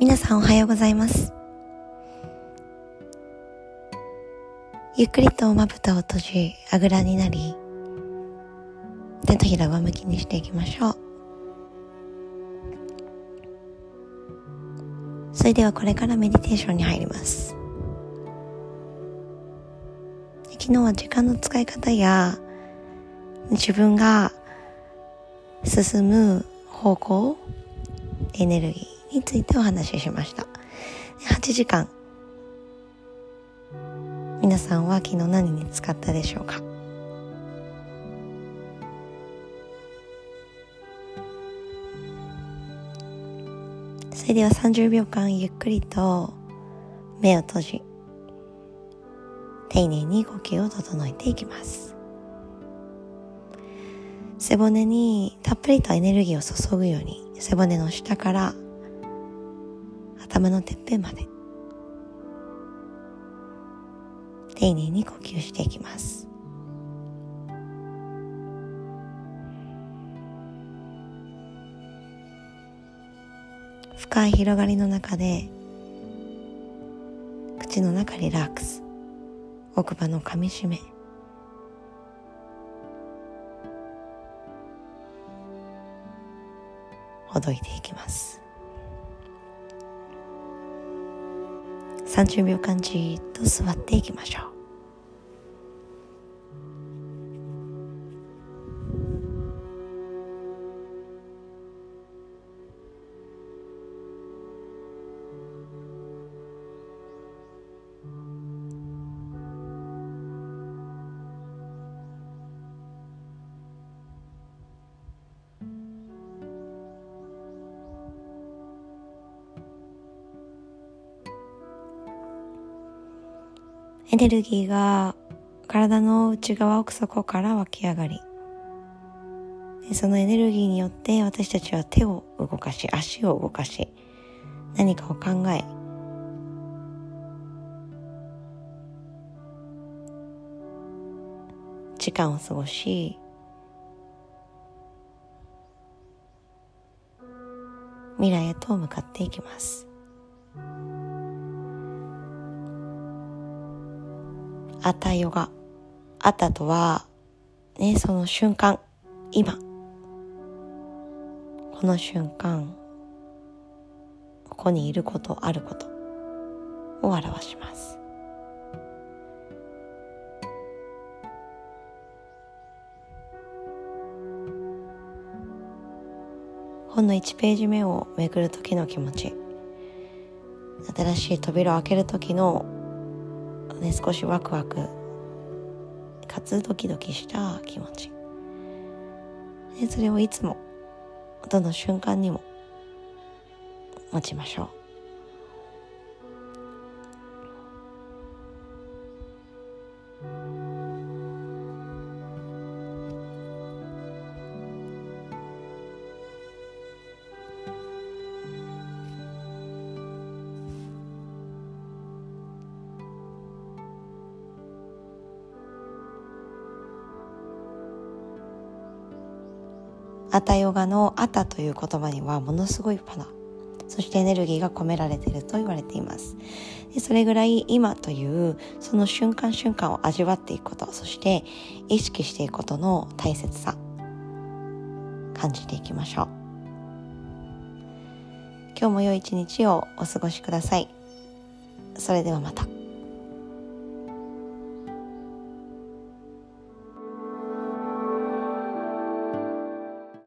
皆さんおはようございます。ゆっくりとまぶたを閉じあぐらになり手のひら上向きにしていきましょう。それではこれからメディテーションに入ります。昨日は時間の使い方や自分が進む方向エネルギーについてお話ししました。8時間。皆さんは昨日何に使ったでしょうか？それでは30秒間ゆっくりと目を閉じ丁寧に呼吸を整えていきます。背骨にたっぷりとエネルギーを注ぐように背骨の下から頭のてっぺんまで。丁寧に呼吸していきます。深い広がりの中で口の中リラックス。奥歯の噛みしめ。ほどいていきます。30秒間じっと座っていきましょう。エネルギーが体の内側奥底から湧き上がり。そのエネルギーによって私たちは手を動かし足を動かし何かを考え時間を過ごし未来へと向かっていきます。あたヨガ。あたとは、ね、その瞬間、今。この瞬間、ここにいること、あることを表します。本の1ページ目をめくる時の気持ち新しい扉を開ける時のね少しワクワク。かつドキドキした気持ち。でそれをいつもどの瞬間にも持ちましょう。アタヨガのアタという言葉にはものすごいパナ。そしてエネルギーが込められていると言われています。でそれぐらい今というその瞬間瞬間を味わっていくこと。そして意識していくことの大切さ。感じていきましょう。今日も良い一日をお過ごしください。それではまた。